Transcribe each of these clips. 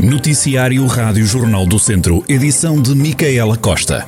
Noticiário Rádio Jornal do Centro, edição de Micaela Costa.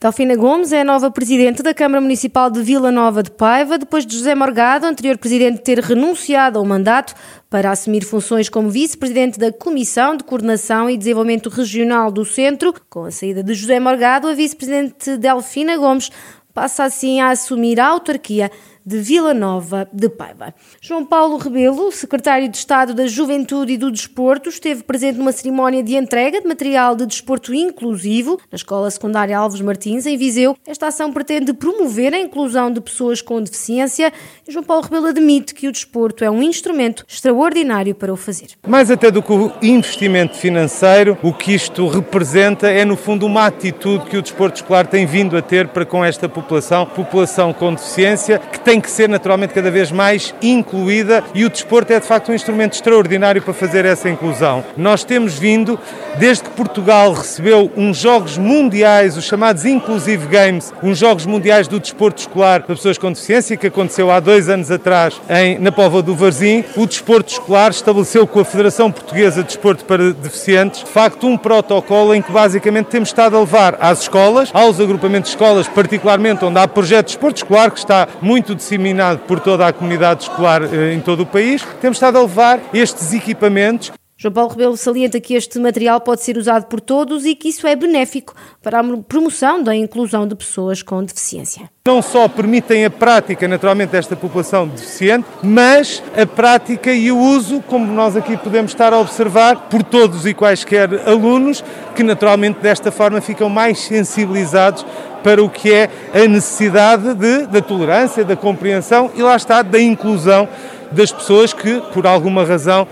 Delfina Gomes é a nova presidente da Câmara Municipal de Vila Nova de Paiva, depois de José Morgado, anterior presidente, ter renunciado ao mandato para assumir funções como vice-presidente da Comissão de Coordenação e Desenvolvimento Regional do Centro. Com a saída de José Morgado, a vice-presidente Delfina Gomes passa assim a assumir a autarquia de Vila Nova de Paiva. João Paulo Rebelo, secretário de Estado da Juventude e do Desporto, esteve presente numa cerimónia de entrega de material de desporto inclusivo na Escola Secundária Alves Martins, em Viseu. Esta ação pretende promover a inclusão de pessoas com deficiência e João Paulo Rebelo admite que o desporto é um instrumento extraordinário para o fazer. Mais até do que o investimento financeiro, o que isto representa é, no fundo, uma atitude que o desporto escolar tem vindo a ter para com esta população, população com deficiência, que tem tem que ser naturalmente cada vez mais incluída e o desporto é de facto um instrumento extraordinário para fazer essa inclusão. Nós temos vindo, desde que Portugal recebeu uns Jogos Mundiais, os chamados Inclusive Games, uns Jogos Mundiais do Desporto Escolar para pessoas com deficiência, que aconteceu há dois anos atrás em, na Póvoa do Varzim, o desporto escolar estabeleceu com a Federação Portuguesa de Desporto para Deficientes, de facto, um protocolo em que basicamente temos estado a levar às escolas, aos agrupamentos de escolas, particularmente onde há projeto de desporto escolar, que está muito disseminado por toda a comunidade escolar eh, em todo o país. Temos estado a levar estes equipamentos João Paulo Rebelo salienta que este material pode ser usado por todos e que isso é benéfico para a promoção da inclusão de pessoas com deficiência. Não só permitem a prática, naturalmente, desta população deficiente, mas a prática e o uso, como nós aqui podemos estar a observar, por todos e quaisquer alunos, que naturalmente desta forma ficam mais sensibilizados para o que é a necessidade de, da tolerância, da compreensão e lá está, da inclusão das pessoas que, por alguma razão,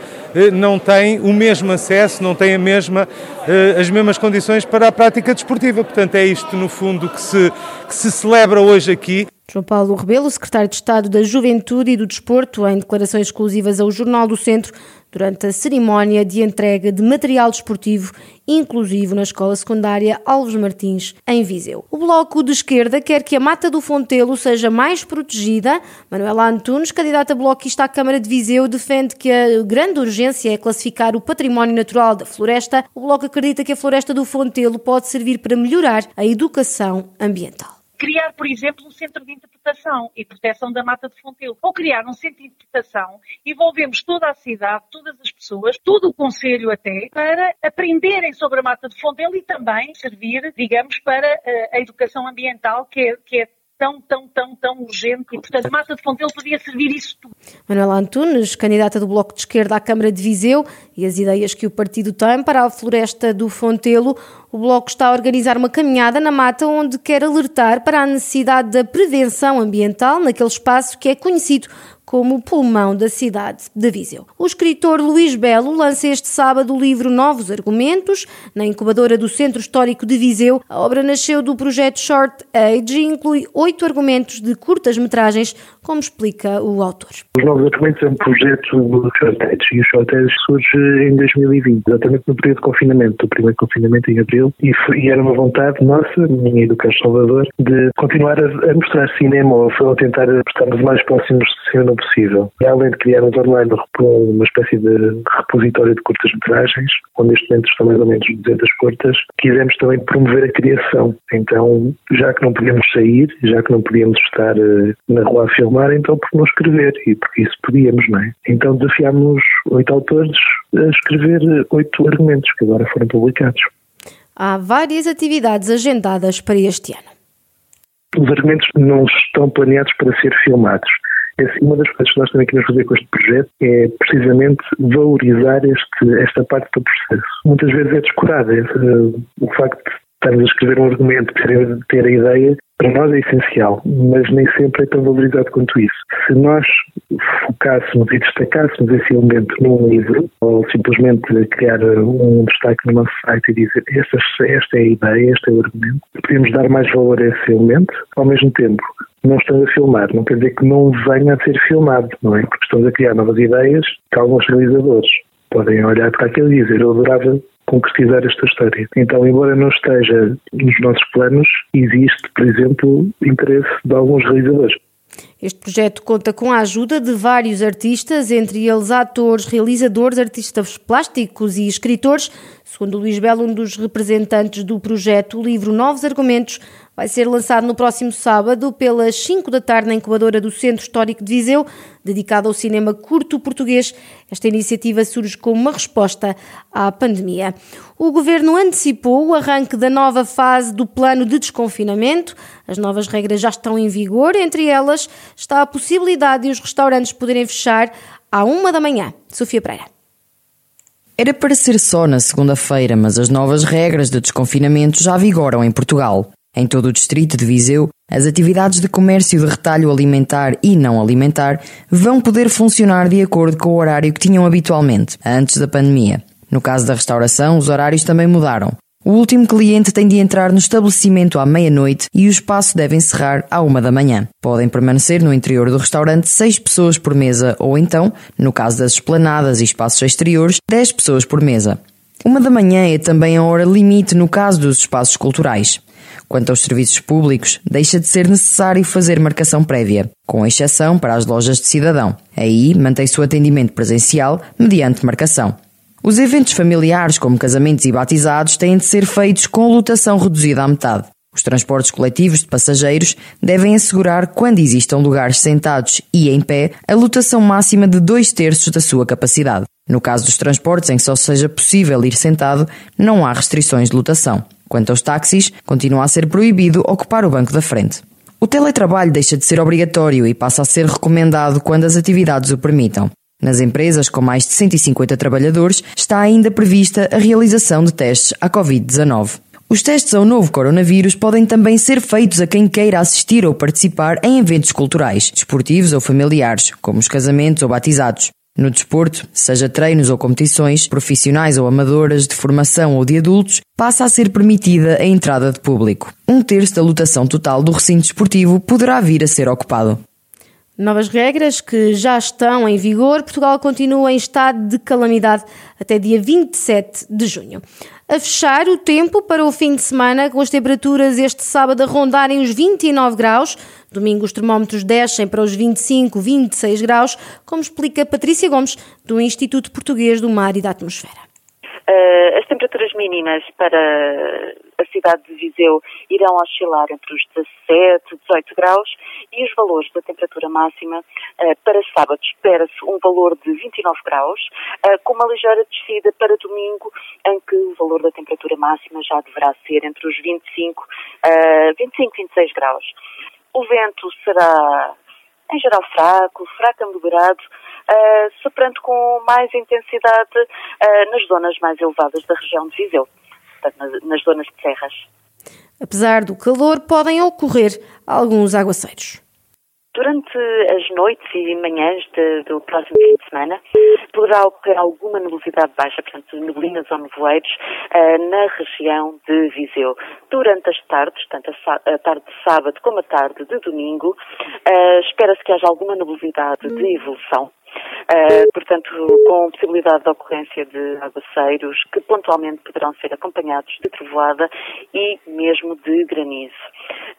não têm o mesmo acesso, não têm a mesma, eh, as mesmas condições para a prática desportiva. Portanto, é isto, no fundo, que se, que se celebra hoje aqui. João Paulo Rebelo, secretário de Estado da Juventude e do Desporto, em declarações exclusivas ao Jornal do Centro, durante a cerimónia de entrega de material desportivo inclusivo na escola secundária Alves Martins, em Viseu. O Bloco de Esquerda quer que a Mata do Fontelo seja mais protegida. Manuela Antunes, candidata bloquista à Câmara de Viseu, defende que a grande urgência é classificar o património natural da floresta. O Bloco acredita que a floresta do Fontelo pode servir para melhorar a educação ambiental criar, por exemplo, um centro de interpretação e proteção da mata de Fontelo. Ou criar um centro de interpretação, envolvemos toda a cidade, todas as pessoas, todo o Conselho até, para aprenderem sobre a mata de Fontelo e também servir, digamos, para eh, a educação ambiental, que é, que é tão, tão, tão, tão urgente e, portanto, Mata de Fontelo podia servir isso tudo. Manuela Antunes, candidata do Bloco de Esquerda à Câmara de Viseu e as ideias que o partido tem para a floresta do Fontelo, o Bloco está a organizar uma caminhada na mata onde quer alertar para a necessidade da prevenção ambiental naquele espaço que é conhecido como o pulmão da cidade de Viseu. O escritor Luís Belo lança este sábado o livro Novos Argumentos, na incubadora do Centro Histórico de Viseu. A obra nasceu do projeto Short Age e inclui oito argumentos de curtas metragens, como explica o autor. Os Novos Argumentos é um projeto do Short Age e o Short Age surge em 2020, exatamente no período de confinamento, do primeiro confinamento em abril, e, foi, e era uma vontade nossa, minha e do Carlos Salvador, de continuar a, a mostrar cinema ou, ou tentar estarmos mais próximos de cinema possível. E além de criarmos online uma espécie de repositório de curtas-metragens, onde neste momento estão mais ou menos 200 curtas, quisemos também promover a criação. Então, já que não podíamos sair, já que não podíamos estar uh, na rua a filmar, então por não escrever? E porque isso podíamos, não é? Então desafiámos oito autores a escrever oito argumentos que agora foram publicados. Há várias atividades agendadas para este ano. Os argumentos não estão planeados para ser filmados uma das coisas que nós também queremos fazer com este projeto é precisamente valorizar este, esta parte do processo. Muitas vezes é descurada. O facto de estarmos a escrever um argumento, ter a ideia, para nós é essencial, mas nem sempre é tão valorizado quanto isso. Se nós focássemos e destacássemos esse elemento num livro, ou simplesmente criar um destaque nosso site e dizer esta, esta é a ideia, este é o argumento, podemos dar mais valor a esse elemento, ao mesmo tempo não estamos a filmar. Não quer dizer que não venha a ser filmado, não é? Porque estamos a criar novas ideias que alguns realizadores podem olhar para aquilo e dizer eu adorava concretizar esta história. Então, embora não esteja nos nossos planos, existe, por exemplo, interesse de alguns realizadores. Este projeto conta com a ajuda de vários artistas, entre eles atores, realizadores, artistas plásticos e escritores. Segundo Luís Belo, um dos representantes do projeto, o livro Novos Argumentos vai ser lançado no próximo sábado pelas 5 da tarde na incubadora do Centro Histórico de Viseu, dedicado ao cinema curto português. Esta iniciativa surge como uma resposta à pandemia. O governo antecipou o arranque da nova fase do plano de desconfinamento. As novas regras já estão em vigor, entre elas está a possibilidade de os restaurantes poderem fechar à uma da manhã. Sofia Pereira. Era para ser só na segunda-feira, mas as novas regras de desconfinamento já vigoram em Portugal. Em todo o distrito de Viseu, as atividades de comércio de retalho alimentar e não alimentar vão poder funcionar de acordo com o horário que tinham habitualmente, antes da pandemia. No caso da restauração, os horários também mudaram. O último cliente tem de entrar no estabelecimento à meia-noite e o espaço deve encerrar à uma da manhã. Podem permanecer no interior do restaurante seis pessoas por mesa ou então, no caso das esplanadas e espaços exteriores, dez pessoas por mesa. Uma da manhã é também a hora limite no caso dos espaços culturais. Quanto aos serviços públicos, deixa de ser necessário fazer marcação prévia, com exceção para as lojas de cidadão. Aí mantém-se o atendimento presencial mediante marcação. Os eventos familiares, como casamentos e batizados, têm de ser feitos com lotação reduzida à metade. Os transportes coletivos de passageiros devem assegurar, quando existam lugares sentados e em pé, a lotação máxima de dois terços da sua capacidade. No caso dos transportes em que só seja possível ir sentado, não há restrições de lotação. Quanto aos táxis, continua a ser proibido ocupar o banco da frente. O teletrabalho deixa de ser obrigatório e passa a ser recomendado quando as atividades o permitam. Nas empresas com mais de 150 trabalhadores está ainda prevista a realização de testes à Covid-19. Os testes ao novo coronavírus podem também ser feitos a quem queira assistir ou participar em eventos culturais, desportivos ou familiares, como os casamentos ou batizados. No desporto, seja treinos ou competições, profissionais ou amadoras, de formação ou de adultos, passa a ser permitida a entrada de público. Um terço da lotação total do recinto desportivo poderá vir a ser ocupado. Novas regras que já estão em vigor. Portugal continua em estado de calamidade até dia 27 de junho. A fechar o tempo para o fim de semana, com as temperaturas este sábado a rondarem os 29 graus. Domingo os termómetros descem para os 25, 26 graus, como explica Patrícia Gomes, do Instituto Português do Mar e da Atmosfera. Uh, as temperaturas mínimas para a cidade de Viseu irão oscilar entre os 17 e 18 graus e os valores da temperatura máxima uh, para sábado espera-se um valor de 29 graus, uh, com uma ligeira descida para domingo, em valor da temperatura máxima já deverá ser entre os 25 e 25, 26 graus. O vento será, em geral, fraco, fraco a moderado, uh, soprando com mais intensidade uh, nas zonas mais elevadas da região de Viseu, portanto, nas, nas zonas de serras. Apesar do calor, podem ocorrer alguns aguaceiros. Durante as noites e manhãs de, do próximo fim de semana, poderá ocorrer alguma nebulosidade baixa, portanto, neblinas ou nevoeiros, uh, na região de Viseu. Durante as tardes, tanto a, a tarde de sábado como a tarde de domingo, uh, espera-se que haja alguma nebulosidade de evolução Uh, portanto, com possibilidade de ocorrência de aguaceiros que pontualmente poderão ser acompanhados de trovoada e mesmo de granizo.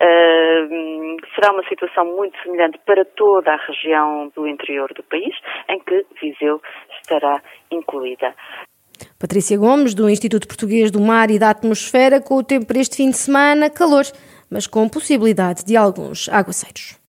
Uh, será uma situação muito semelhante para toda a região do interior do país, em que Viseu estará incluída. Patrícia Gomes, do Instituto Português do Mar e da Atmosfera, com o tempo para este fim de semana, calor, mas com possibilidade de alguns aguaceiros.